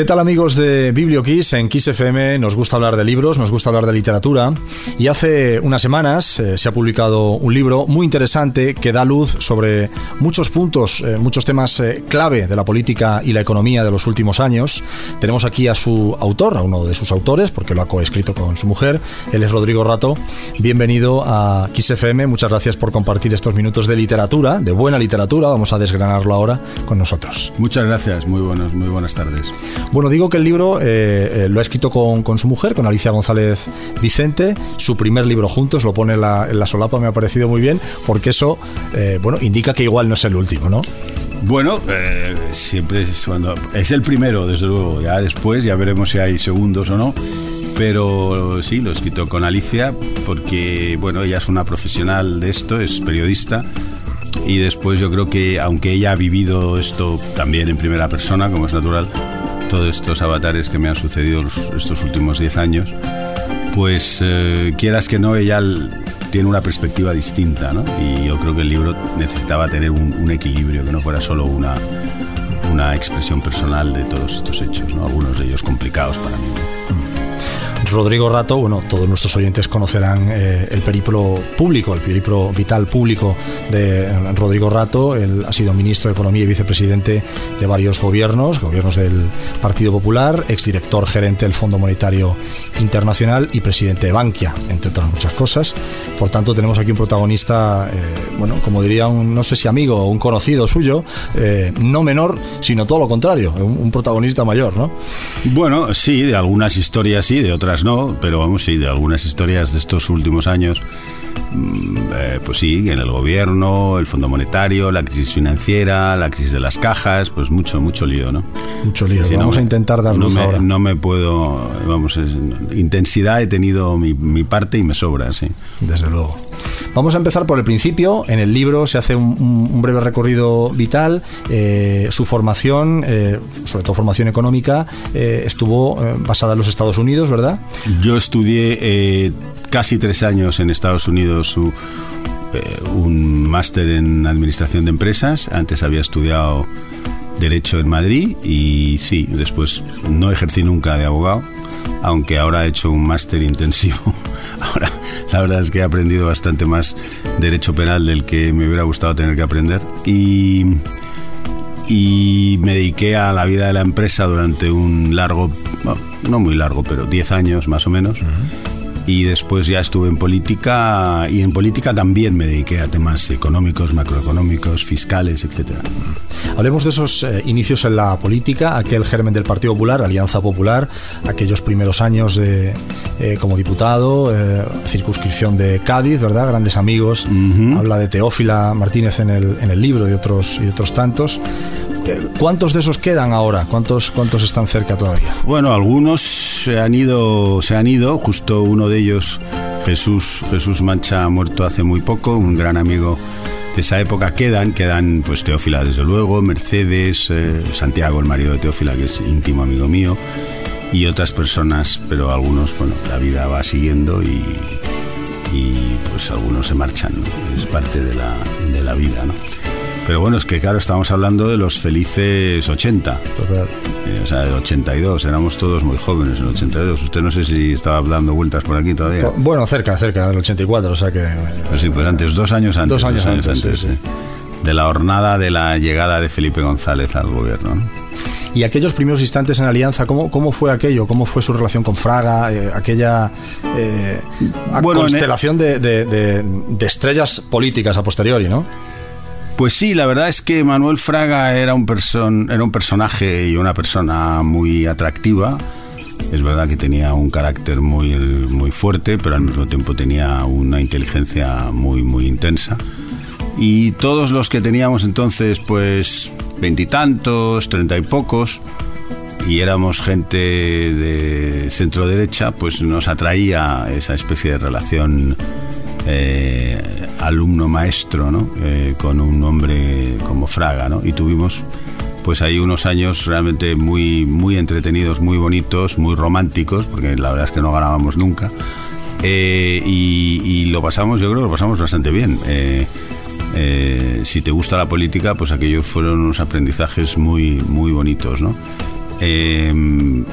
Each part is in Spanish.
¿Qué tal amigos de BiblioKiss? En Kiss FM nos gusta hablar de libros, nos gusta hablar de literatura y hace unas semanas eh, se ha publicado un libro muy interesante que da luz sobre muchos puntos, eh, muchos temas eh, clave de la política y la economía de los últimos años. Tenemos aquí a su autor, a uno de sus autores, porque lo ha coescrito con su mujer, él es Rodrigo Rato. Bienvenido a Kiss FM, muchas gracias por compartir estos minutos de literatura, de buena literatura, vamos a desgranarlo ahora con nosotros. Muchas gracias, muy, buenos, muy buenas tardes. Bueno, digo que el libro eh, eh, lo ha escrito con, su mujer, con Alicia González Vicente, su primer libro juntos, lo pone en la, solapa, me ha parecido muy bien, porque eso, eh, bueno, indica que igual no es el último, ¿no? Bueno, siempre es cuando es el primero, desde luego. Ya después ya veremos si hay segundos o no. Pero sí, lo he escrito con Alicia porque, bueno, ella es una profesional de esto, es periodista. Y después yo creo que, aunque ella ha vivido esto también en primera persona, como es natural, todos estos avatares que me han sucedido estos últimos 10 años, pues eh, quieras que no, ella tiene una perspectiva distinta, ¿no? Y yo creo que el libro necesitaba tener un, equilibrio, que no fuera solo una, una expresión personal de todos estos hechos, ¿no? Algunos de ellos complicados para mí. Rodrigo Rato, bueno, todos nuestros oyentes conocerán eh, el periplo público, el periplo vital público de Rodrigo Rato. Él ha sido ministro de Economía y vicepresidente de varios gobiernos, gobiernos del Partido Popular, exdirector gerente del Fondo Monetario Internacional y presidente de Bankia, entre otras muchas cosas. Por tanto, tenemos aquí un protagonista, eh, bueno, como diría un, no sé si amigo o un conocido suyo, eh, no menor, sino todo lo contrario, un, un protagonista mayor, ¿no? Bueno, sí, de algunas historias sí, de otras no, pero vamos, sí, de algunas historias de estos últimos años, mm, eh, pues sí, en el gobierno, el Fondo Monetario, la crisis financiera, la crisis de las cajas, pues mucho, mucho lío, ¿no? Mucho lío. vamos a intentar dar no me, No me puedo, vamos, intensidad he tenido mi, mi parte y me sobra, sí. Desde luego. Vamos a empezar por el principio. En el libro se hace un, breve recorrido vital. Eh, su formación, eh, sobre todo formación económica, eh, estuvo basada en los Estados Unidos, ¿verdad? Yo estudié casi tres años en Estados Unidos un máster en administración de empresas. Antes había estudiado Derecho en Madrid y sí, después no ejercí nunca de abogado, aunque ahora he hecho un máster intensivo. Ahora la verdad es que he aprendido bastante más derecho penal del que me hubiera gustado tener que aprender. Y, y me dediqué a la vida de la empresa durante un largo, no muy largo, pero 10 años más o menos y después ya estuve en política y en política también me dediqué a temas económicos, macroeconómicos, fiscales, etc. Hablemos de esos eh, inicios en la política, aquel germen del Partido Popular, Alianza Popular, aquellos primeros años de, eh, como diputado, eh, circunscripción de Cádiz, ¿verdad? Grandes amigos. Habla de Teófila Martínez en el, en el libro y otros, y otros tantos. ¿Cuántos de esos quedan ahora? ¿Cuántos, ¿Cuántos están cerca todavía? Bueno, algunos se han ido, se han ido. Justo uno de ellos, Jesús, Jesús Mancha, ha muerto hace muy poco, un gran amigo de esa época. Quedan, quedan pues Teófila desde luego, Mercedes, eh, Santiago, el marido de Teófila, que es íntimo amigo mío, y otras personas, pero algunos, bueno, la vida va siguiendo y, y pues algunos se marchan, es parte de la, de la vida, ¿no? Pero bueno, es que claro, estamos hablando de los felices 80. Total. Eh, o sea, de 82, éramos todos muy jóvenes en el 82. Usted no sé si estaba dando vueltas por aquí todavía. Bueno, cerca, cerca del 84, o sea que... Pues sí, pues antes, dos años antes. Dos años, antes, De la hornada de la llegada de Felipe González al gobierno. Y aquellos primeros instantes en Alianza, ¿cómo, cómo fue aquello? ¿Cómo fue su relación con Fraga? Eh, aquella eh, constelación de, de, de, estrellas políticas a posteriori, ¿no? Pues sí, la verdad es que Manuel Fraga era un, era un personaje y una persona muy atractiva. Es verdad que tenía un carácter muy, muy fuerte, pero al mismo tiempo tenía una inteligencia muy, muy intensa. Y todos los que teníamos entonces, pues, veintitantos, treinta y pocos, y éramos gente de centro derecha, pues nos atraía esa especie de relación eh, alumno maestro, ¿no? Eh, con un hombre como Fraga, ¿no? Y tuvimos pues ahí unos años realmente muy, muy entretenidos, muy bonitos, muy románticos, porque la verdad es que no ganábamos nunca. Eh, y, lo pasamos, yo creo que lo pasamos bastante bien. si te gusta la política, pues aquellos fueron unos aprendizajes muy, muy bonitos, ¿no? Eh,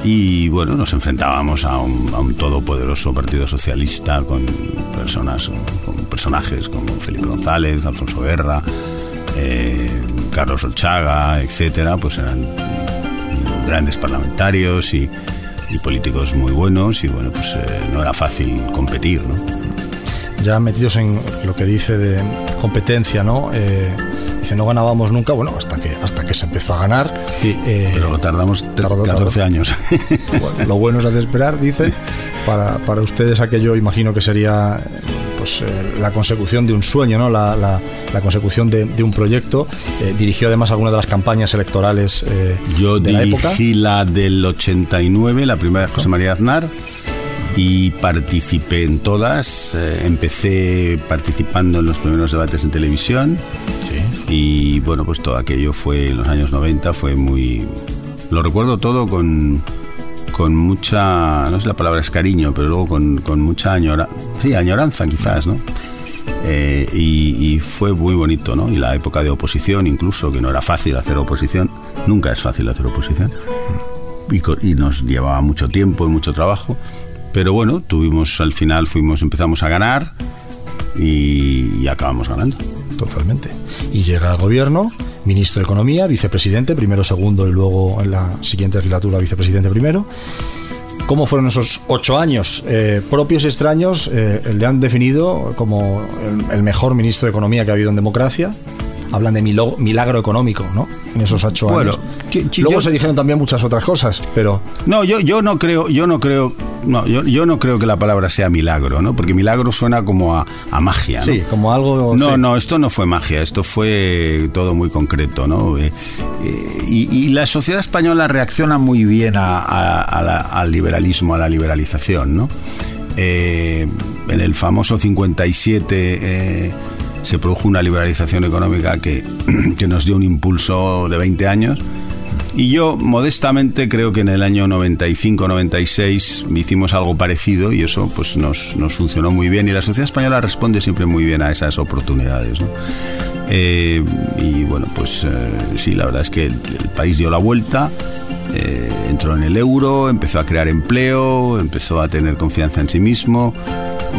y bueno, nos enfrentábamos a un, todopoderoso Partido Socialista con personas, con personajes como Felipe González, Alfonso Guerra, eh, Carlos Olchaga, etcétera, pues eran grandes parlamentarios y, políticos muy buenos y bueno, pues eh, no era fácil competir. Ya metidos en lo que dice de competencia, ¿no? Dice, no ganábamos nunca, bueno, hasta que, hasta que se empezó a ganar. Eh, Pero tardamos 14 años. lo bueno es hacer esperar, dice. Para, para, ustedes aquello imagino que sería pues, eh, la consecución de un sueño, ¿no? la, la, consecución de, de, un proyecto. Eh, dirigió además algunas de las campañas electorales Yo de la época. Yo dirigí la del 89, la primera de José María Aznar y participé en todas. empecé participando en los primeros debates en televisión. Y bueno, pues todo aquello fue en los años 90, fue muy... Lo recuerdo todo con, con mucha, no sé la palabra es cariño, pero luego con, con mucha añoranza, sí, añoranza quizás, ¿no? Eh, y, fue muy bonito, ¿no? Y la época de oposición, incluso, que no era fácil hacer oposición, nunca es fácil hacer oposición, y, y nos llevaba mucho tiempo y mucho trabajo, pero bueno, tuvimos, al final fuimos, empezamos a ganar y, y acabamos ganando. Totalmente y llega al gobierno, ministro de Economía, vicepresidente, primero segundo y luego en la siguiente legislatura vicepresidente primero. ¿Cómo fueron esos ocho años eh, propios y extraños? Eh, le han definido como el, mejor ministro de Economía que ha habido en democracia. Hablan de milagro económico, ¿no? En esos ocho años. Luego se dijeron también muchas otras cosas, pero. No, yo, yo no creo, yo no creo no, yo, yo, no creo que la palabra sea milagro, ¿no? Porque milagro suena como a, magia, ¿no? Sí, como algo... No, no, esto no fue magia, esto fue todo muy concreto, ¿no? Eh, eh, y, la sociedad española reacciona muy bien al liberalismo, a la liberalización, ¿no? Eh, en el famoso 57 se produjo una liberalización económica que, que nos dio un impulso de 20 años y yo, modestamente, creo que en el año 95-96 hicimos algo parecido y eso pues, nos, funcionó muy bien. Y la sociedad española responde siempre muy bien a esas oportunidades. Eh, y bueno, pues eh, sí, la verdad es que el, país dio la vuelta. Eh, entró en el euro, empezó a crear empleo, empezó a tener confianza en sí mismo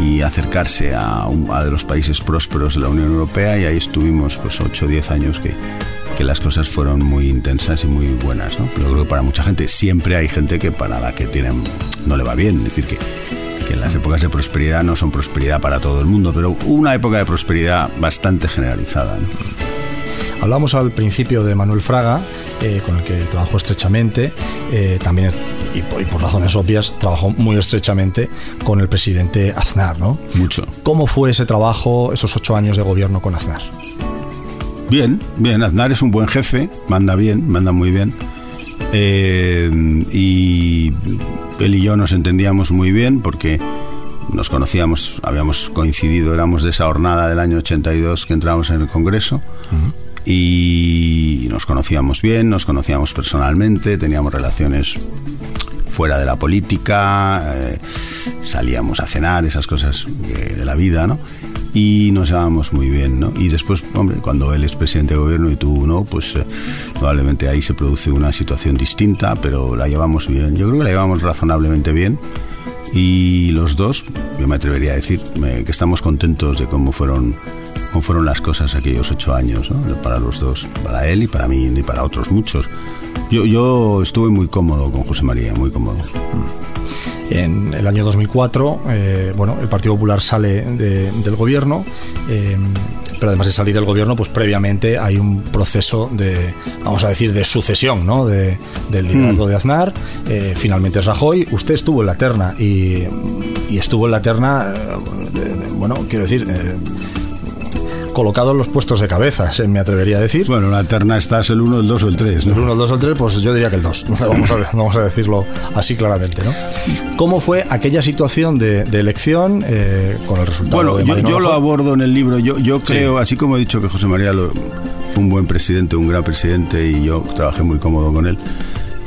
y acercarse a, a de los países prósperos de la Unión Europea y ahí estuvimos pues 8 o 10 años que, que las cosas fueron muy intensas y muy buenas, ¿no? Pero creo que para mucha gente siempre hay gente que para la que tienen no le va bien, es decir que que las épocas de prosperidad no son prosperidad para todo el mundo, pero una época de prosperidad bastante generalizada. Hablamos al principio de Manuel Fraga, eh, con el que trabajó estrechamente, eh, también, y por, y por, razones obvias, trabajó muy estrechamente con el presidente Aznar, ¿no? Mucho. ¿Cómo fue ese trabajo, esos ocho años de gobierno con Aznar? Bien, bien, Aznar es un buen jefe, manda bien, manda muy bien. Eh, y él y yo nos entendíamos muy bien porque nos conocíamos, habíamos coincidido, éramos de esa jornada del año 82 que entramos en el Congreso. Y nos conocíamos bien, nos conocíamos personalmente, teníamos relaciones fuera de la política, eh, salíamos a cenar, esas cosas de la vida, ¿no? Y nos llevamos muy bien, ¿no? Y después, hombre, cuando él es presidente de gobierno y tú no, pues eh, probablemente ahí se produce una situación distinta, pero la llevamos bien. Yo creo que la llevamos razonablemente bien y los dos, yo me atrevería a decir que estamos contentos de cómo fueron cómo fueron las cosas aquellos ocho años, ¿no? Para los dos, para él y para mí y para otros muchos. Yo, yo estuve muy cómodo con José María, muy cómodo. En el año 2004, eh, bueno, el Partido Popular sale del gobierno, eh, pero además de salir del gobierno, pues previamente hay un proceso de, vamos a decir, de sucesión, ¿no? De, del liderazgo mm. de Aznar. Eh, finalmente es Rajoy. Usted estuvo en la terna y, estuvo en la terna, bueno, quiero decir colocado en los puestos de cabeza, me atrevería a decir. Bueno, la terna estás el 1, el 2 o el 3. El 1, el 2 o el 3, pues yo diría que el 2. Vamos a, vamos a decirlo así claramente. ¿no? ¿Cómo fue aquella situación de, elección eh, con el resultado? Bueno, yo, lo abordo en el libro. Yo, yo creo, así como he dicho que José María lo, fue un buen presidente, un gran presidente y yo trabajé muy cómodo con él.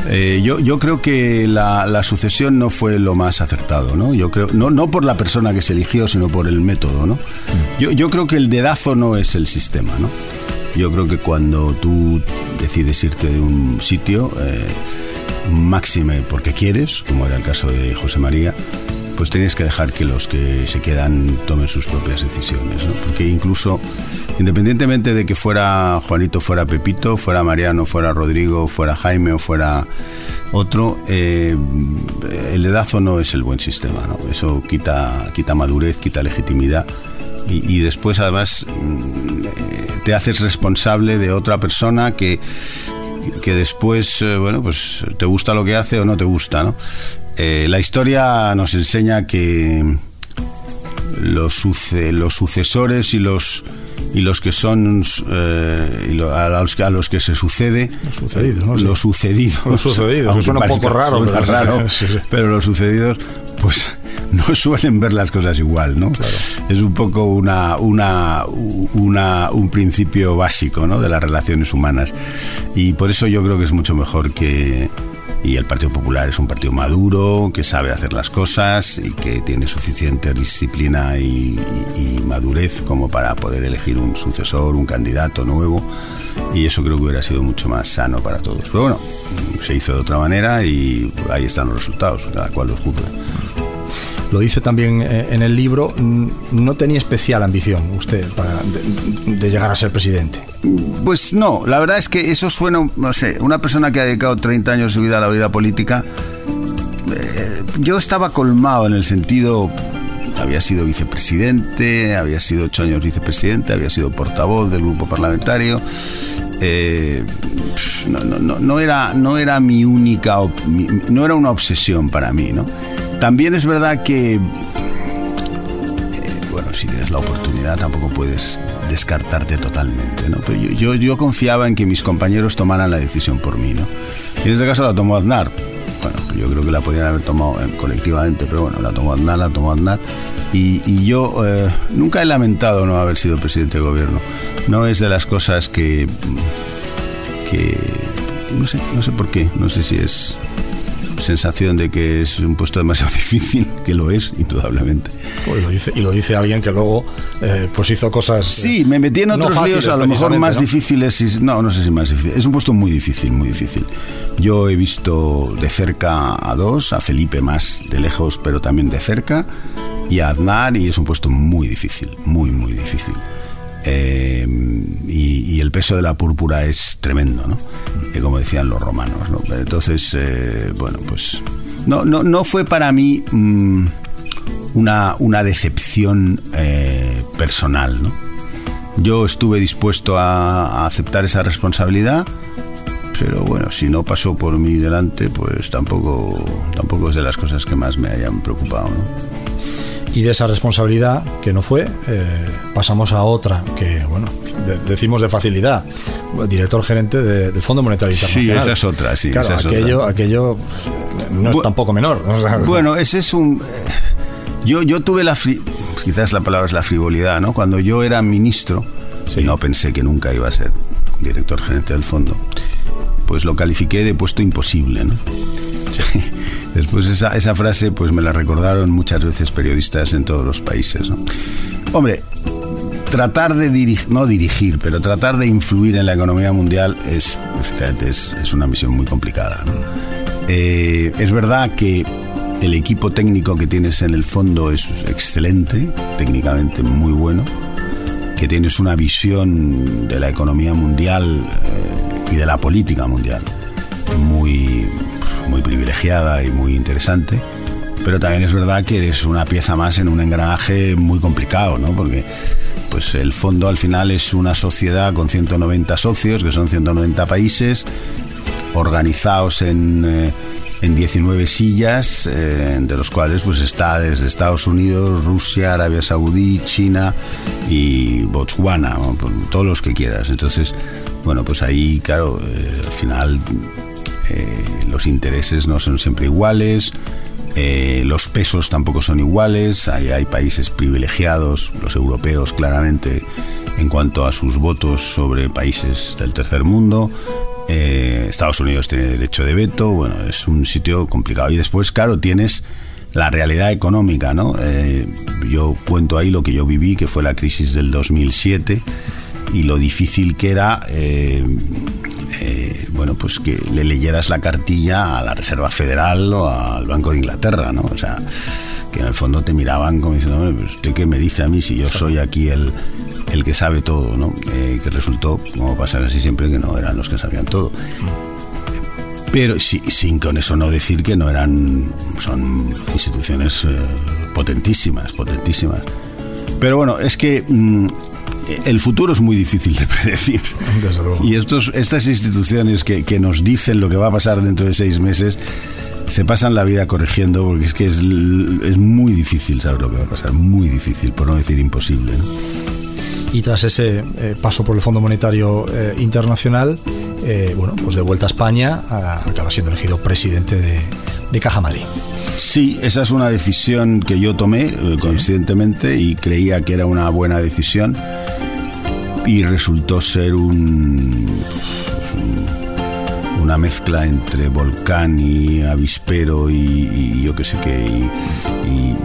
Eh, yo, yo, creo que la, sucesión no fue lo más acertado, ¿no? Yo creo, no, no por la persona que se eligió, sino por el método, ¿no? Yo, yo creo que el dedazo no es el sistema, ¿no? Yo creo que cuando tú decides irte de un sitio, eh, máxime porque quieres, como era el caso de José María, pues tienes que dejar que los que se quedan tomen sus propias decisiones. Porque incluso, independientemente de que fuera Juanito, fuera Pepito, fuera Mariano, fuera Rodrigo, fuera Jaime o fuera otro, eh, el dedazo no es el buen sistema. Eso quita, quita madurez, quita legitimidad. Y, después además mm, te haces responsable de otra persona que, que después, eh, bueno, pues te gusta lo que hace o no te gusta. Eh, la historia nos enseña que los, sucesores y los y los que son eh, a, los, a, los, que se sucede los sucedidos ¿no? los sucedidos los sucedidos suena un poco raro pero, raro pero los sucedidos pues no suelen ver las cosas igual, ¿no? Es un poco una, una, una, un principio básico, ¿no? De las relaciones humanas. Y por eso yo creo que es mucho mejor que, y el Partido Popular es un partido maduro, que sabe hacer las cosas y que tiene suficiente disciplina y, madurez como para poder elegir un sucesor, un candidato nuevo. Y eso creo que hubiera sido mucho más sano para todos. Pero bueno, se hizo de otra manera y ahí están los resultados, cada cual los juzga lo dice también eh, en el libro, no tenía especial ambición usted para de, llegar a ser presidente. Pues no, la verdad es que eso suena, no sé, una persona que ha dedicado 30 años de su vida a la vida política, eh, yo estaba colmado en el sentido, había sido vicepresidente, había sido ocho años vicepresidente, había sido portavoz del grupo parlamentario. Eh, no, era, no era mi única, no era una obsesión para mí, ¿no? También es verdad que, eh, bueno, si tienes la oportunidad tampoco puedes descartarte totalmente, ¿no? Pero yo, yo, confiaba en que mis compañeros tomaran la decisión por mí, ¿no? Y en este caso la tomó Aznar. Bueno, yo creo que la podían haber tomado eh, colectivamente, pero bueno, la tomó Aznar, la tomó Aznar. Y, yo eh, nunca he lamentado no haber sido presidente de gobierno. No es de las cosas que... que no sé, no sé por qué, no sé si es sensación de que es un puesto demasiado difícil, que lo es, indudablemente. Pues y, lo dice, y lo dice alguien que luego eh, pues hizo cosas... Sí, me metí en otros líos a lo mejor más difíciles. Y, no, no sé si más difícil. Es un puesto muy difícil, muy difícil. Yo he visto de cerca a dos, a Felipe más de lejos, pero también de cerca, y a Aznar, y es un puesto muy difícil, muy, muy difícil. Eh, y, el peso de la púrpura es tremendo, ¿no? Eh, como decían los romanos, ¿no? Entonces, eh, bueno, pues no, no, no fue para mí mm, una, una decepción personal, ¿no? Yo estuve dispuesto a, a aceptar esa responsabilidad, pero bueno, si no pasó por mí delante, pues tampoco, tampoco es de las cosas que más me hayan preocupado, ¿no? Y de esa responsabilidad, que no fue, eh, pasamos a otra, que, bueno, decimos de facilidad, director gerente del Fondo Monetario Internacional. Sí, esa es otra, sí. Claro, aquello, aquello no es tampoco menor. Bueno, ese es un... Yo, yo tuve la... Quizás la palabra es la frivolidad, ¿no? Cuando yo era ministro, no pensé que nunca iba a ser director gerente del fondo, pues lo califiqué de puesto imposible, ¿no? Después esa, esa frase pues me la recordaron muchas veces periodistas en todos los países. Hombre, tratar de dirigir, no dirigir, pero tratar de influir en la economía mundial es, es, es una misión muy complicada. Eh, es verdad que el equipo técnico que tienes en el fondo es excelente, técnicamente muy bueno, que tienes una visión de la economía mundial eh, y de la política mundial muy, privilegiada y muy interesante. Pero también es verdad que eres una pieza más en un engranaje muy complicado, ¿no? Porque pues el fondo al final es una sociedad con 190 socios, que son 190 países, organizados en, eh, en 19 sillas, eh, de los cuales pues está desde Estados Unidos, Rusia, Arabia Saudí, China y Botswana, todos los que quieras. Entonces, bueno, pues ahí, claro, eh, al final eh, los intereses no son siempre iguales, eh, los pesos tampoco son iguales, hay, países privilegiados, los europeos claramente, en cuanto a sus votos sobre países del tercer mundo. Eh, Estados Unidos tiene derecho de veto, bueno, es un sitio complicado. Y después, claro, tienes la realidad económica, ¿no? yo cuento ahí lo que yo viví, que fue la crisis del 2007 y lo difícil que era bueno, pues que le leyeras la cartilla a la Reserva Federal o al Banco de Inglaterra, ¿no? O sea, que en el fondo te miraban como diciendo, pues, ¿usted qué me dice a mí si yo soy aquí el, el que sabe todo, ¿no? Eh, que resultó, como pasa casi siempre, que no eran los que sabían todo. Pero sí, sin con eso no decir que no eran, son instituciones eh, potentísimas, potentísimas. Pero bueno, es que mm, el futuro es muy difícil de predecir. Y estos, estas instituciones que, que, nos dicen lo que va a pasar dentro de seis meses se pasan la vida corrigiendo porque es que es, es muy difícil saber lo que va a pasar, muy difícil, por no decir imposible. ¿no? Y tras ese eh, paso por el Fondo Monetario eh, Internacional, eh, bueno, pues de vuelta a España, a, acaba siendo elegido presidente de, de, Caja Madrid. Sí, esa es una decisión que yo tomé ¿Sí? conscientemente y creía que era una buena decisión y resultó ser un, un una mezcla entre volcán y avispero y, y yo qué sé qué y, y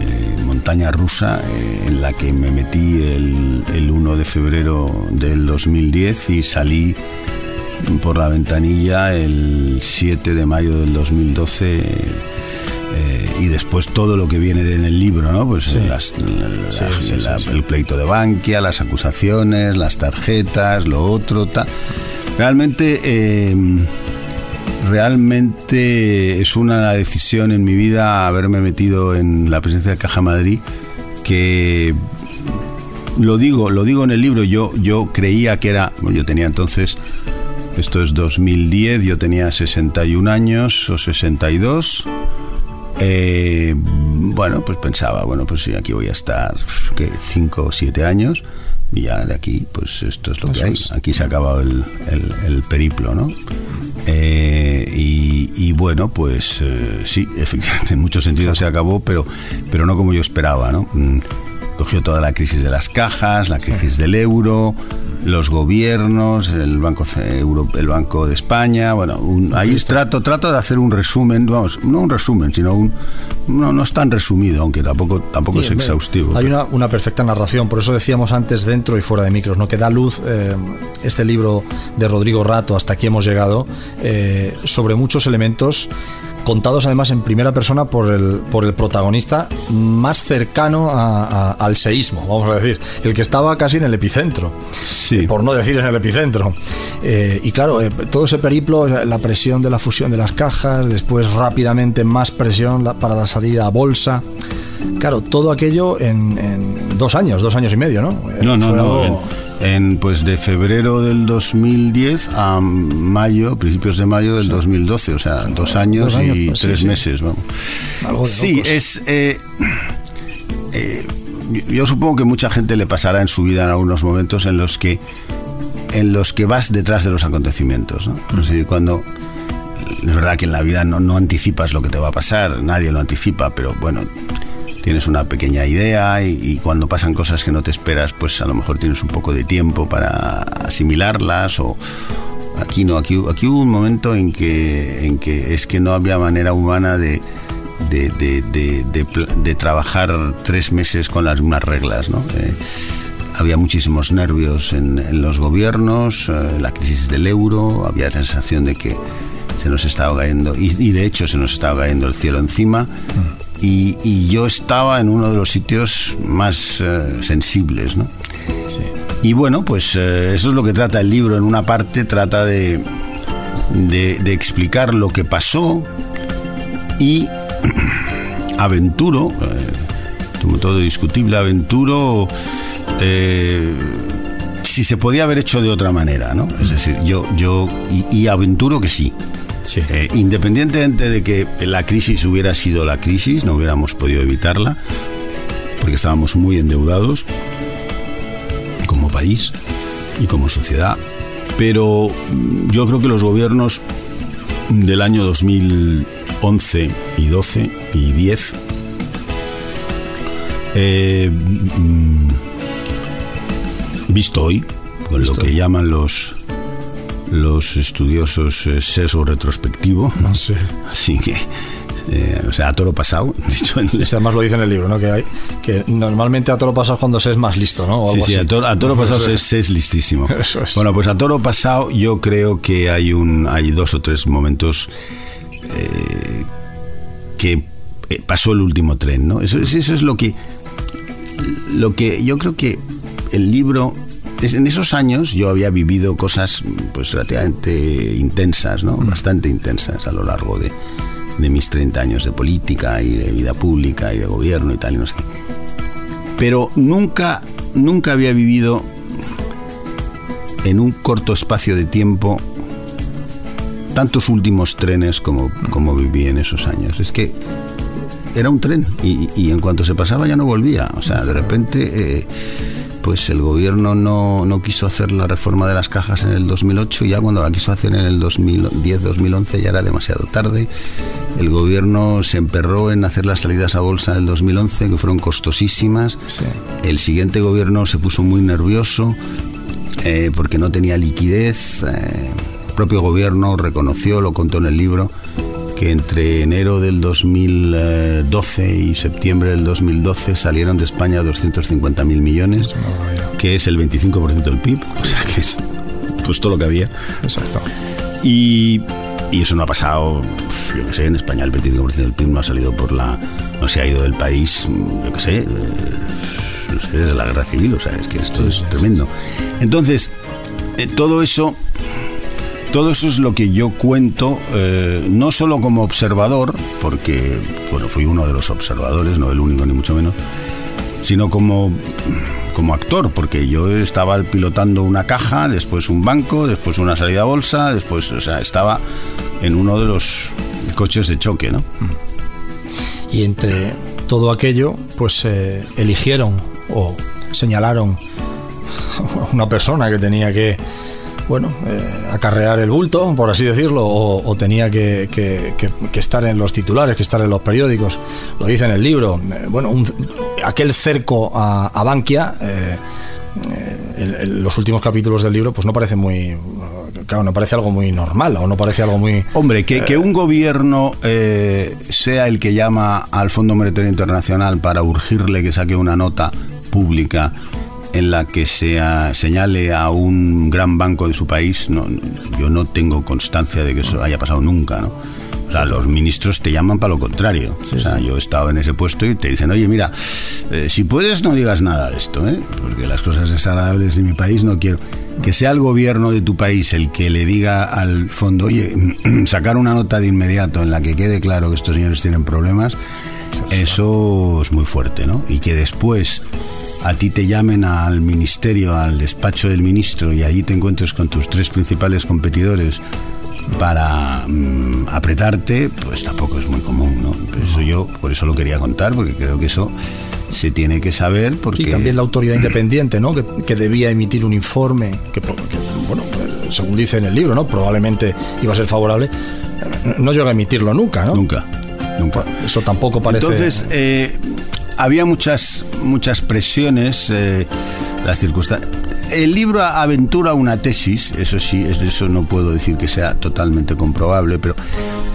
eh, montaña rusa eh, en la que me metí el, el 1 de febrero del 2010 y salí por la ventanilla el 7 de mayo del 2012 eh, y después todo lo que viene en el libro, ¿no? Pues sí. las, la, sí, la, sí, el pleito de Bankia, las acusaciones, las tarjetas, lo otro, tal. Realmente, eh, realmente es una decisión en mi vida haberme metido en la presencia de Caja Madrid que lo digo, lo digo en el libro, yo, yo creía que era, bueno, yo tenía entonces, esto es 2010, yo tenía 61 años o 62. Eh, bueno, pues pensaba, bueno, pues sí, aquí voy a estar, ¿qué? 5 o 7 años y ya de aquí, pues esto es lo Eso que hay. Es. Aquí se ha acabado el, el, el periplo, ¿no? Eh, y, y, bueno, pues eh, sí, efectivamente, en muchos sentidos se acabó, pero, pero no como yo esperaba, ¿no? Cogió toda la crisis de las cajas, la crisis sí. del euro, los gobiernos, el Banco, Euro, el Banco de España, bueno, un, ahí trato, trato de hacer un resumen, vamos, no un resumen, sino un, no, no es tan resumido, aunque tampoco, tampoco sí, es exhaustivo. Hay una, una, perfecta narración, por eso decíamos antes dentro y fuera de micros, ¿no? que da luz eh, este libro de Rodrigo Rato, hasta aquí hemos llegado, eh, sobre muchos elementos contados además en primera persona por el, por el protagonista más cercano a, a, al seísmo, vamos a decir, el que estaba casi en el epicentro, sí. Por no decir en el epicentro. Eh, y claro, eh, todo ese periplo, la presión de la fusión de las cajas, después rápidamente más presión para la salida a bolsa. Claro, todo aquello en, en, dos años, dos años y medio, ¿no? No, no, no. En, pues de febrero del 2010 a mayo, principios de mayo del sí. 2012, o sea, dos años, dos años y pues, tres sí, meses, sí. vamos. sí, es. Eh, eh, yo supongo que mucha gente le pasará en su vida en algunos momentos en los que en los que vas detrás de los acontecimientos, ¿no? Así, cuando es verdad que en la vida no, no anticipas lo que te va a pasar, nadie lo anticipa, pero bueno, tienes una pequeña idea y, cuando pasan cosas que no te esperas, pues a lo mejor tienes un poco de tiempo para asimilarlas o aquí no, aquí, aquí hubo un momento en que, en que es que no había manera humana de, de, de, de, de trabajar tres meses con las mismas reglas, ¿no? Eh, había muchísimos nervios en, en los gobiernos, eh, la crisis del euro, había la sensación de que se nos estaba cayendo, y, y de hecho se nos estaba cayendo el cielo encima. Y, y, yo estaba en uno de los sitios más eh, sensibles, ¿no? Sí. Y bueno, pues eh, eso es lo que trata el libro. En una parte trata de, de, de explicar lo que pasó y aventuro, eh, como todo discutible, aventuro si se podía haber hecho de otra manera, ¿no? Es decir, yo, yo y, y aventuro que sí. Sí. Eh, independientemente de que la crisis hubiera sido la crisis, no hubiéramos podido evitarla, porque estábamos muy endeudados como país y como sociedad, pero yo creo que los gobiernos del año 2011 y 12 y 10 eh, visto hoy, con ¿Visto? lo que llaman los los estudiosos eh, sesgo retrospectivo. No sé. Así que Eh, o sea, a toro pasado. Dicho además lo dice en el libro, ¿no? Que, hay, que normalmente a toro pasado es cuando se es más listo, ¿no? sí, sí, a toro, pasado se, es listísimo. Bueno, pues a toro pasado yo creo que hay, un, hay dos o tres momentos eh, que pasó el último tren, ¿no? Eso, eso es lo que, lo que yo creo que el libro en esos años yo había vivido cosas pues relativamente intensas, ¿no? Mm. Bastante intensas a lo largo de, de mis 30 años de política y de vida pública y de gobierno y tal y no sé qué. Pero nunca, nunca había vivido en un corto espacio de tiempo tantos últimos trenes como, como viví en esos años. Es que era un tren y, en cuanto se pasaba ya no volvía. O sea, de repente... Eh, pues el gobierno no, no, quiso hacer la reforma de las cajas en el 2008 y ya cuando la quiso hacer en el 2010-2011 ya era demasiado tarde. El gobierno se emperró en hacer las salidas a bolsa en el 2011 que fueron costosísimas. El siguiente gobierno se puso muy nervioso eh, porque no tenía liquidez. Eh, el propio gobierno reconoció, lo contó en el libro, que entre enero del 2012 y septiembre del 2012 salieron de España 250.000 millones, que es el 25% del PIB, o sea que es todo lo que había. Exacto. Y, y eso no ha pasado, yo qué sé, en España el 25% del PIB no ha salido por la... no se ha ido del país, yo qué sé, eh, no sé, desde la guerra civil, o sea, es que esto es tremendo. Entonces, eh, todo eso todo eso es lo que yo cuento, eh, no solo como observador, porque bueno, fui uno de los observadores, no el único ni mucho menos, sino como, como actor, porque yo estaba pilotando una caja, después un banco, después una salida a bolsa, después, o sea, estaba en uno de los coches de choque, ¿no? Y entre todo aquello, pues eh, eligieron o señalaron una persona que tenía que bueno, eh, acarrear el bulto, por así decirlo, o, tenía que, estar en los titulares, que estar en los periódicos. Lo dice en el libro. Eh, bueno, aquel cerco a, Bankia, eh, en, los últimos capítulos del libro, pues no parece muy. Claro, no parece algo muy normal o no parece algo muy. Hombre, que, que un gobierno sea el que llama al Fondo Monetario Internacional para urgirle que saque una nota pública en la que se señale a un gran banco de su país, no, yo no tengo constancia de que eso haya pasado nunca, ¿no? O sea, los ministros te llaman para lo contrario. o sea, yo he estado en ese puesto y te dicen, oye, mira, eh, si puedes no digas nada de esto, ¿eh? porque las cosas desagradables de mi país no quiero. Que sea el gobierno de tu país el que le diga al fondo, oye, sacar una nota de inmediato en la que quede claro que estos señores tienen problemas, eso es muy fuerte, ¿no? Y que después a ti te llamen al ministerio, al despacho del ministro y allí te encuentres con tus tres principales competidores para mm, apretarte, pues tampoco es muy común, ¿no? Eso yo por eso lo quería contar, porque creo que eso se tiene que saber porque... Y también la autoridad independiente, ¿no? Que, debía emitir un informe que, bueno, según dice en el libro, ¿no? Probablemente iba a ser favorable. No llega a emitirlo nunca, ¿no? Nunca, nunca. Eso tampoco parece... Entonces, eh, había muchas, muchas presiones, eh, las circunstancias. El libro aventura una tesis, eso sí, eso no puedo decir que sea totalmente comprobable, pero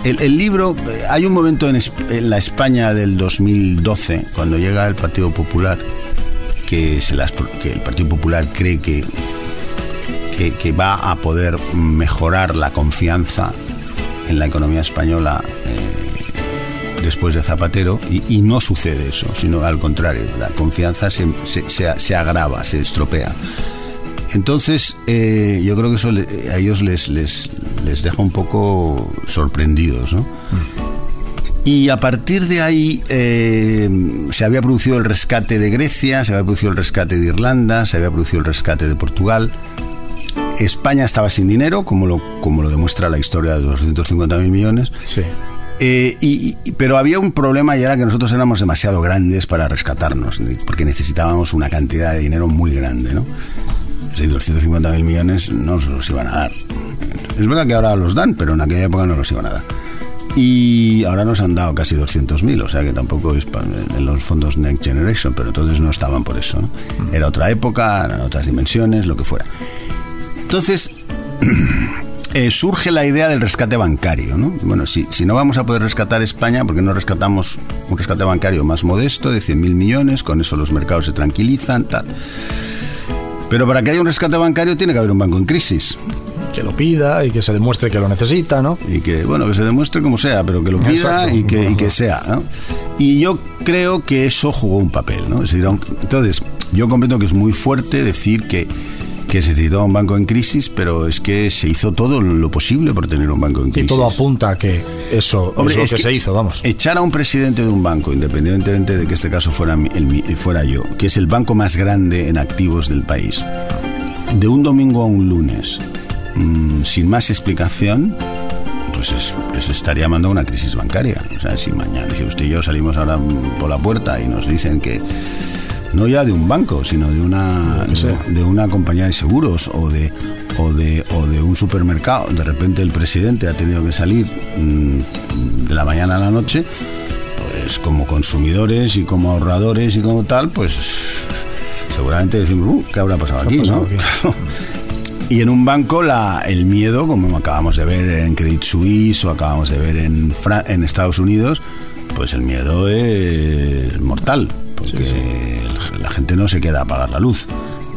el, libro, eh, hay un momento en, la España del 2012, cuando llega el Partido Popular, que, se las, que el Partido Popular cree que, que, va a poder mejorar la confianza en la economía española. Eh, después de Zapatero y, no sucede eso, sino al contrario, la confianza se, se, agrava, se estropea. Entonces, eh, yo creo que eso a ellos les, les, les, deja un poco sorprendidos. ¿no? Y a partir de ahí eh, se había producido el rescate de Grecia, se había producido el rescate de Irlanda, se había producido el rescate de Portugal. España estaba sin dinero, como lo, como lo demuestra la historia de los 250.000 millones. Sí. Eh, y, pero había un problema y era que nosotros éramos demasiado grandes para rescatarnos, porque necesitábamos una cantidad de dinero muy grande, ¿no? Si 250.000 millones no se los iban a dar. Es verdad que ahora los dan, pero en aquella época no los iban a dar. Y ahora nos han dado casi 200.000, o sea que tampoco es en los fondos Next Generation, pero entonces no estaban por eso. ¿no? Era otra época, eran otras dimensiones, lo que fuera. Entonces, eh, surge la idea del rescate bancario. ¿no? Bueno, si, si no vamos a poder rescatar España, porque no rescatamos un rescate bancario más modesto de 100.000 millones? Con eso los mercados se tranquilizan, tal. Pero para que haya un rescate bancario tiene que haber un banco en crisis que lo pida y que se demuestre que lo necesita, ¿no? Y que, bueno, que se demuestre como sea, pero que lo pida y que, y que sea, ¿no? Y yo creo que eso jugó un papel, ¿no? entonces, yo comprendo que es muy fuerte decir que que se necesitaba un banco en crisis, pero es que se hizo todo lo posible por tener un banco en crisis. Y todo apunta a que eso es lo que, se hizo, vamos. Echar a un presidente de un banco, independientemente de que este caso fuera, el, fuera yo, que es el banco más grande en activos del país, de un domingo a un lunes, mm, sin más explicación, pues es, estaría a una crisis bancaria. O sea, si mañana, si usted y yo salimos ahora por la puerta y nos dicen que no ya de un banco, sino de una, de, una compañía de seguros o de, o, de, o de un supermercado. De repente el presidente ha tenido que salir mm, de la mañana a la noche, pues como consumidores y como ahorradores y como tal, pues seguramente decimos, uh, ¿qué habrá pasado aquí? Y en un banco la, el miedo, como acabamos de ver en Credit Suisse o acabamos de ver en, en Estados Unidos, pues el miedo es mortal porque la gente no se queda a apagar la luz.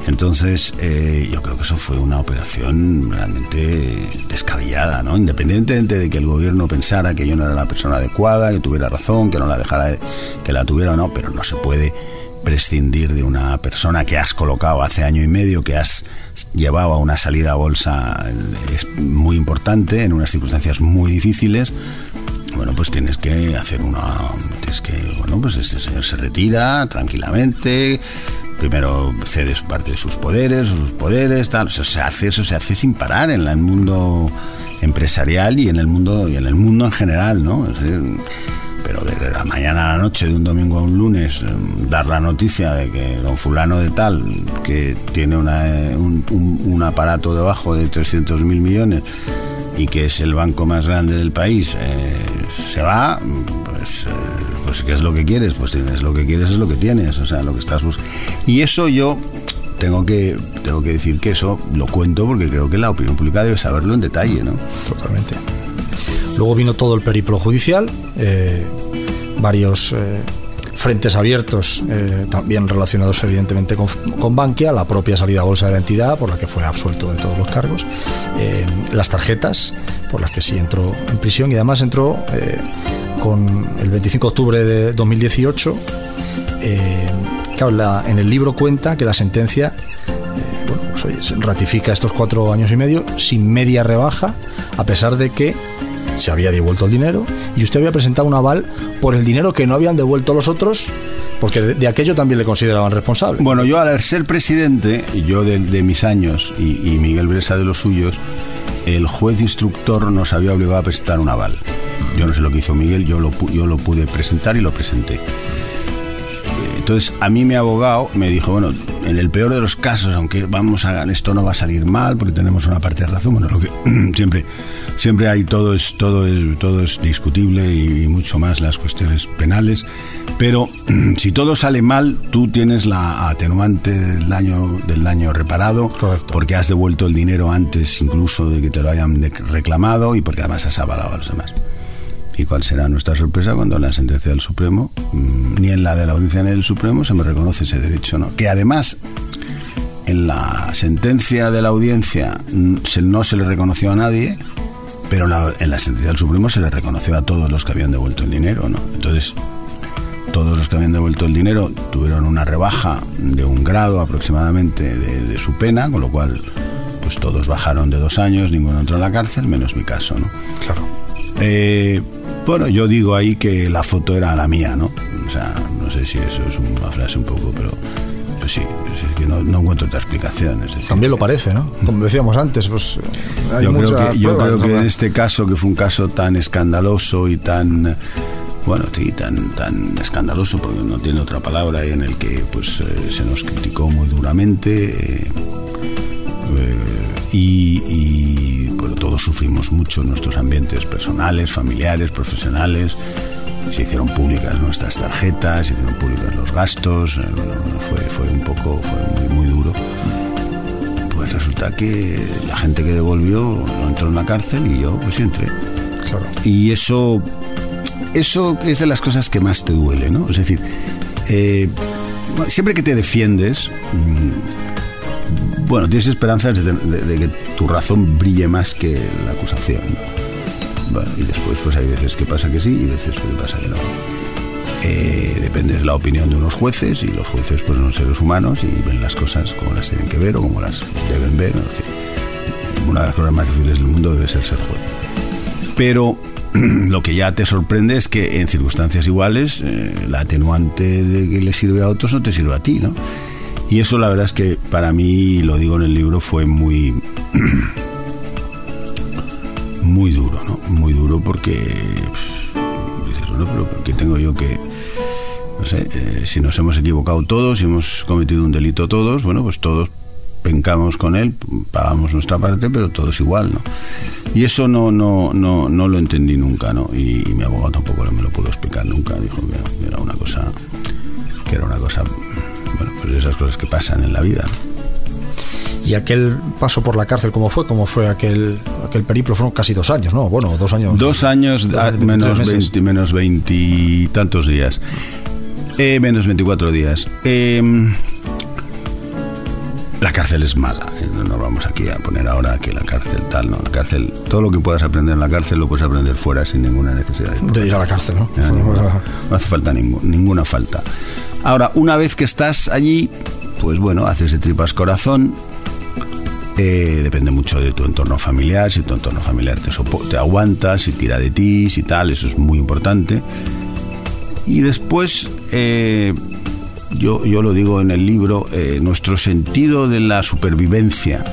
Entonces, eh, yo creo que eso fue una operación realmente descabellada, ¿no? Independientemente de que el gobierno pensara que yo no era la persona adecuada, que tuviera razón, que no la dejara, que la tuviera o no, pero no se puede prescindir de una persona que has colocado hace año y medio, que has llevado a una salida a bolsa es muy importante, en unas circunstancias muy difíciles, bueno, pues tienes que hacer una. Tienes que. Bueno, pues este señor se retira tranquilamente. Primero cede parte de sus poderes sus poderes, tal. Eso se hace, eso se hace sin parar en el mundo empresarial y en el mundo y en el mundo en general, ¿no? pero de la mañana a la noche, de un domingo a un lunes, dar la noticia de que don fulano de tal, que tiene una, un, un aparato debajo de 300 mil millones, y que es el banco más grande del país, eh, se va, pues, eh, pues ¿qué es lo que quieres? Pues tienes lo que quieres, es lo que tienes, o sea, lo que estás buscando. Y eso yo tengo que, tengo que decir que eso lo cuento porque creo que la opinión pública debe saberlo en detalle, ¿no? Totalmente. Luego vino todo el periplo judicial, eh, varios frentes abiertos, eh, también relacionados evidentemente con, con, Bankia, la propia salida a bolsa de la entidad, por la que fue absuelto de todos los cargos, eh, las tarjetas, por las que sí entró en prisión y además entró eh, con el 25 de octubre de 2018. Claro, en el libro cuenta que la sentencia pues, ratifica estos cuatro años y medio sin media rebaja, a pesar de que se había devuelto el dinero y usted había presentado un aval por el dinero que no habían devuelto los otros porque de, aquello también le consideraban responsable. Bueno, yo al ser presidente, yo de, mis años y, Miguel Bresa de los suyos, el juez instructor nos había obligado a presentar un aval. Yo no sé lo que hizo Miguel, yo lo, yo lo pude presentar y lo presenté. Entonces, a mí mi abogado me dijo, bueno, en el peor de los casos, aunque vamos a esto no va a salir mal porque tenemos una parte de razón, bueno, lo que siempre siempre hay todo es todo es todo es discutible y, mucho más las cuestiones penales, pero si todo sale mal, tú tienes la atenuante del daño del daño reparado porque has devuelto el dinero antes incluso de que te lo hayan reclamado y porque además has avalado a los demás. ¿Y cuál será nuestra sorpresa cuando en la sentencia del Supremo, mm, ni en la de la audiencia ni del Supremo, se me reconoce ese derecho? ¿no? Que además, en la sentencia de la audiencia mm, no se le reconoció a nadie, pero en la sentencia del Supremo se le reconoció a todos los que habían devuelto el dinero. ¿no? Entonces, todos los que habían devuelto el dinero tuvieron una rebaja de un grado aproximadamente de, de su pena, con lo cual pues todos bajaron de dos años, ninguno entró en la cárcel, menos mi caso, ¿no? Claro. Eh, bueno, yo digo ahí que la foto era la mía, ¿no? O sea, no sé si eso es una frase un poco, pero pues sí, es que no, encuentro otra explicación. También lo parece, ¿no? Como decíamos antes, pues hay yo creo que, yo creo que en este caso, que fue un caso tan escandaloso y tan bueno, sí, tan, tan escandaloso, porque no tiene otra palabra, y en el que pues eh, se nos criticó muy duramente. Eh, y, bueno, todos sufrimos mucho en nuestros ambientes personales, familiares, profesionales. Se hicieron públicas nuestras tarjetas, se hicieron públicos los gastos. Eh, fue, fue un poco, fue muy, muy duro. Bueno, pues resulta que la gente que devolvió no entró en la cárcel y yo pues entré. Claro. Y eso, eso es de las cosas que más te duele, ¿no? Es decir, eh, siempre que te defiendes, mm, bueno, tienes esperanzas de, que tu razón brille más que la acusación. ¿no? Y después pues hay veces que pasa que sí y veces que pasa que no. Eh, depende de la opinión de unos jueces y los jueces pues son seres humanos y ven las cosas como las tienen que ver o como las deben ver. Una de las cosas más difíciles del mundo debe ser ser juez. Pero lo que ya te sorprende es que en circunstancias iguales eh, la atenuante de que le sirve a otros no te sirve a ti, ¿no? Y eso la verdad es que para mí, lo digo en el libro, fue muy muy duro, ¿no? Muy duro porque dices, bueno, pero ¿por qué tengo yo que no sé, eh, si nos hemos equivocado todos, si hemos cometido un delito todos, bueno, pues todos pencamos con él, pagamos nuestra parte, pero todo es igual, ¿no? Y eso no, no, no, no lo entendí nunca, ¿no? Y, y mi abogado tampoco me lo pudo explicar nunca, dijo que era una cosa, que era una cosa, pues esas cosas que pasan en la vida, ¿no? Y aquel paso por la cárcel, ¿cómo fue? ¿Cómo fue aquel, aquel periplo? Fueron casi dos años, ¿no? Bueno, dos años. Dos años, Dos- ah, 23 menos meses. 20, menos 20 y tantos días. Eh, menos 24 días. Eh, la cárcel es mala. eh, No nos vamos aquí a poner ahora que la cárcel tal, no. La cárcel, todo lo que puedas aprender en la cárcel lo puedes aprender fuera sin ninguna necesidad de De ir a la cárcel, ¿no? ya, ninguna- no hace falta ninguna falta. Ahora, una vez que estás allí, pues bueno, haces de tripas corazón. Eh, depende mucho de tu entorno familiar, si tu entorno familiar te, te aguanta, si tira de ti, si tal, eso es muy importante. Y después, eh, yo, yo lo digo en el libro, eh, nuestro sentido de la supervivencia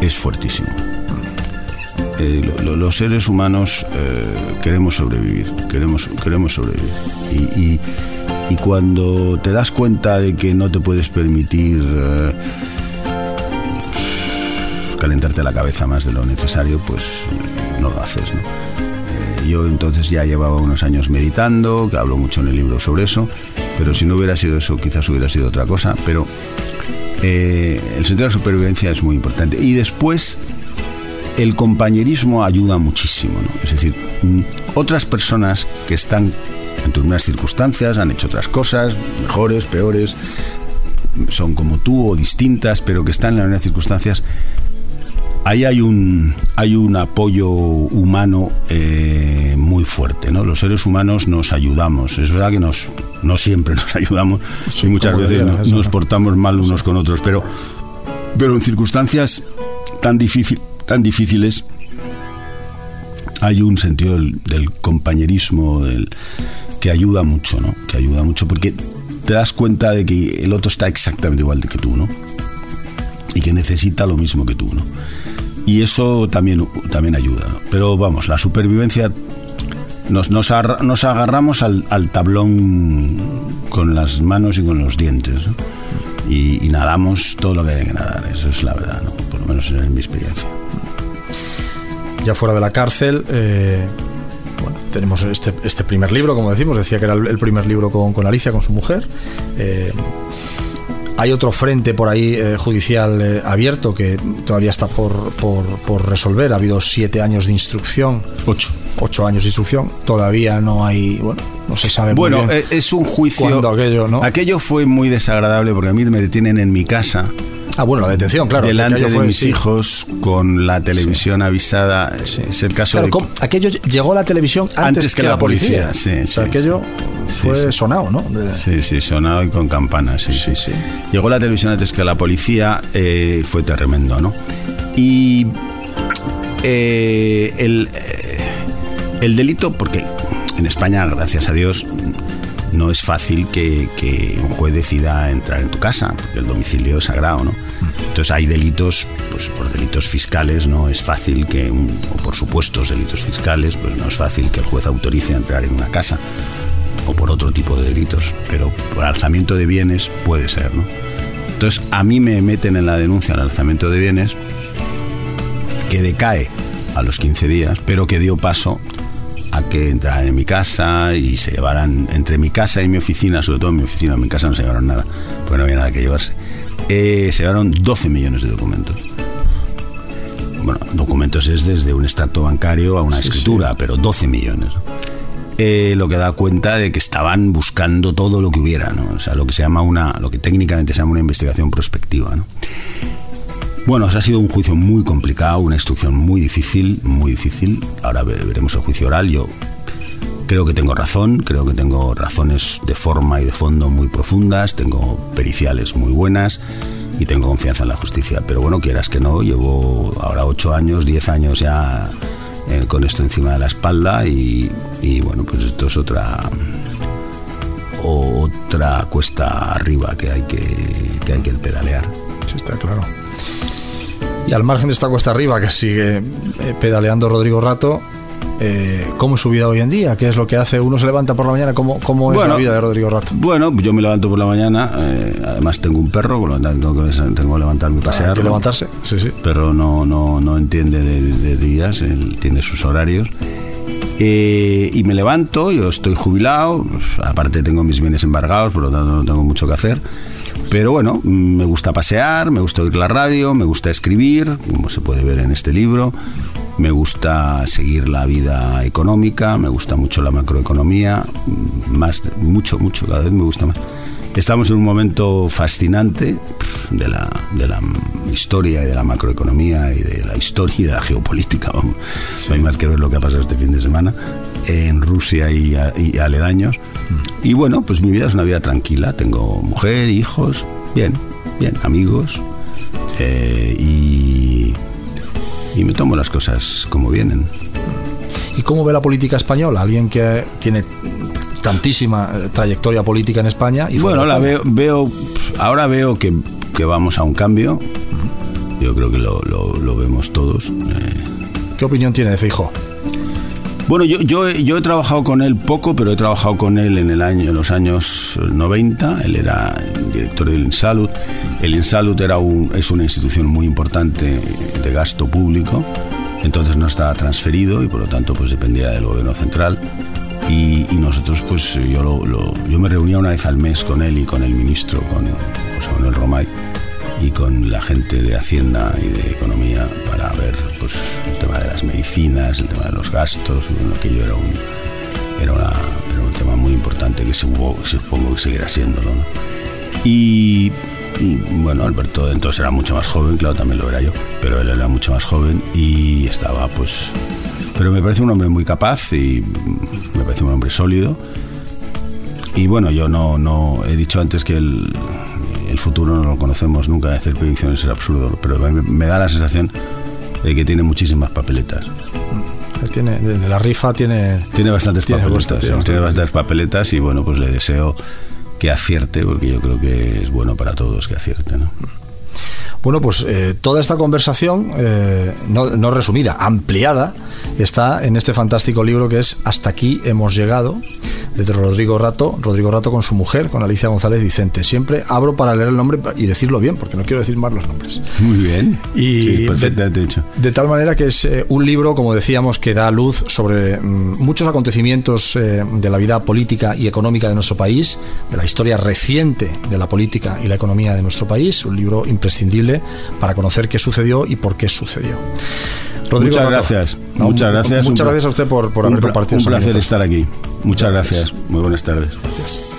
es fuertísimo. Lo- lo- los seres humanos queremos sobrevivir, queremos, queremos sobrevivir. Y cuando te das cuenta de que no te puedes permitir eh, calentarte la cabeza más de lo necesario, pues eh, no lo haces. ¿no? Eh, yo entonces ya llevaba unos años meditando, que hablo mucho en el libro sobre eso, pero si no hubiera sido eso, quizás hubiera sido otra cosa. Pero el sentido de la supervivencia es muy importante. Y después el compañerismo ayuda muchísimo, ¿no? Es decir, mm, otras personas que están en tus mismas circunstancias, han hecho otras cosas, mejores, peores, son como tú o distintas, pero que están en las mismas circunstancias, ahí hay un, hay un apoyo humano eh, muy fuerte, ¿no? Los seres humanos nos ayudamos. Es verdad que nos, no siempre nos ayudamos y muchas veces no- nos ¿no? portamos mal unos con otros, pero, pero en circunstancias tan, difícil, tan difíciles hay un sentido del, del compañerismo del, que ayuda mucho, ¿no? Que ayuda mucho porque te das cuenta de que el otro está exactamente igual que tú, ¿no? Y que necesita lo mismo que tú, ¿no? Y eso también, también ayuda. Pero vamos, la supervivencia nos, nos, ar- nos agarramos al, tablón con las manos y con los dientes. Y, nadamos todo lo que hay que nadar, eso es la verdad, ¿no? Por lo menos en mi experiencia. ya fuera de la cárcel. eh, bueno, tenemos este, este primer libro, como decimos, decía que era el, primer libro con, con Alicia, con su mujer. Eh, hay otro frente por ahí eh, judicial eh, abierto que todavía está por, por, por resolver. Ha habido siete años de instrucción. Ocho. Ocho años de instrucción. Todavía no hay. Bueno, no se sabe muy Bueno, bien. eh, es un juicio. aquello, ¿no? Aquello fue muy desagradable porque a mí me detienen en mi casa, ah, bueno, la detención, claro. delante de fue- mis sí. hijos, con la televisión avisada. Es el caso Claro, de. ¿cómo? aquello llegó a la televisión antes, que, la policía. sí, O sea, sí, aquello sí. fue Sí, sí. sonado, ¿no? De- Sí, sí, sonado y con campanas, sí, sí, sí. Llegó la televisión antes que la policía, eh, fue tremendo, ¿no? Y eh, el, eh, el delito, porque en España, gracias a Dios, no es fácil que, un juez decida entrar en tu casa, porque el domicilio es sagrado, ¿no? Entonces hay delitos, pues por delitos fiscales no es fácil que, o por supuestos delitos fiscales, pues no es fácil que el juez autorice a entrar en una casa o por otro tipo de delitos, pero por alzamiento de bienes puede ser, ¿no? Entonces, a mí me meten en la denuncia al alzamiento de bienes que decae a los 15 días, pero que dio paso a que entraran en mi casa y se llevaran entre mi casa y mi oficina, sobre todo en mi oficina, en mi casa no se llevaron nada, porque no había nada que llevarse. eh, se llevaron 12 millones de documentos. Bueno, documentos es desde un extracto bancario a una escritura, pero 12 millones. Eh, lo que da cuenta de que estaban buscando todo lo que hubiera, ¿no? O sea, lo que se llama una, lo que técnicamente se llama una investigación prospectiva, ¿no? Bueno, ha sido un juicio muy complicado, una instrucción muy difícil, muy difícil. Ahora veremos el juicio oral. Yo creo que tengo razón, creo que tengo razones de forma y de fondo muy profundas, tengo periciales muy buenas y tengo confianza en la justicia. Pero bueno, quieras que no, llevo ahora ocho años, diez años ya eh, con esto encima de la espalda y, bueno, pues esto es otra otra cuesta arriba que hay que, que hay que pedalear. Sí, está claro. Y al margen de esta cuesta arriba que sigue eh, pedaleando Rodrigo Rato, eh, ¿cómo es su vida hoy en día? ¿Qué es lo que hace? ¿Uno se levanta por la mañana? ¿Cómo, cómo es la vida de Rodrigo Rato? Bueno, yo me levanto por la mañana, eh, además tengo un perro, con lo tengo que, tengo que levantarme y pasear. que levantarse, sí, sí. Pero no, no, no entiende de, días, él tiene sus horarios. y me levanto, yo estoy jubilado, aparte tengo mis bienes embargados, por lo tanto no tengo mucho que hacer. Pero bueno, me gusta pasear, me gusta oír la radio, me gusta escribir, como se puede ver en este libro, me gusta seguir la vida económica, me gusta mucho la macroeconomía, más, mucho, mucho, cada vez me gusta más. Estamos en un momento fascinante de la, de la historia y de la macroeconomía y de la historia y de la geopolítica. Vamos. No hay más que ver lo que ha pasado este fin de semana en Rusia y, aledaños. Mm. Y bueno, pues mi vida es una vida tranquila. Tengo mujer, hijos, bien, bien, amigos. Eh, y, y me tomo las cosas como vienen. ¿Y cómo ve la política española? Alguien que tiene tantísima eh, trayectoria política en España. Y bueno, la veo, veo, ahora veo que, que, vamos a un cambio. Yo creo que lo, lo, vemos todos. Eh. ¿Qué opinión tiene de Fijo? Bueno, yo, yo, yo, he trabajado con él poco, pero he trabajado con él en, el año, en los años 90. Él era director del INSALUD. El INSALUD era un, es una institución muy importante de gasto público, entonces no estaba transferido y por lo tanto pues dependía del gobierno central. Y, nosotros, pues yo, lo, yo me reunía una vez al mes con él y con el ministro, con José Manuel Romay y con la gente de Hacienda y de Economía para ver pues, el tema de las medicinas, el tema de los gastos, aquello era un, era, un tema muy importante que supongo, supongo que seguirá siéndolo. Y, bueno, Alberto entonces era mucho más joven, claro, también lo era yo, pero él era mucho más joven y estaba pues... Pero me parece un hombre muy capaz y me parece un hombre sólido. Y bueno, yo no, no he dicho antes que el, el futuro no lo conocemos nunca, hacer predicciones es absurdo, pero me, da la sensación de que tiene muchísimas papeletas. Tiene, de la rifa tiene... Tiene bastantes papeletas, tiene, bastantes papeletas y bueno, pues le deseo que acierte, porque yo creo que es bueno para todos que acierte. ¿no? Bueno, pues eh, toda esta conversación, eh, no, no, resumida, ampliada, está en este fantástico libro que es Hasta aquí hemos llegado, de Rodrigo Rato, Rodrigo Rato con su mujer, con Alicia González Vicente. Siempre abro para leer el nombre y decirlo bien, porque no quiero decir más los nombres. Muy bien. Y perfectamente hecho. De tal manera que es eh, un libro, como decíamos, que da luz sobre mm, muchos acontecimientos de la vida política y económica de nuestro país, de la historia reciente de la política y la economía de nuestro país. Un libro imprescindible para conocer qué sucedió y por qué sucedió. muchas gracias. muchas gracias. Muchas gracias a usted por, por haber compartido. Un placer estar aquí. Muchas gracias. Muy buenas tardes. Gracias.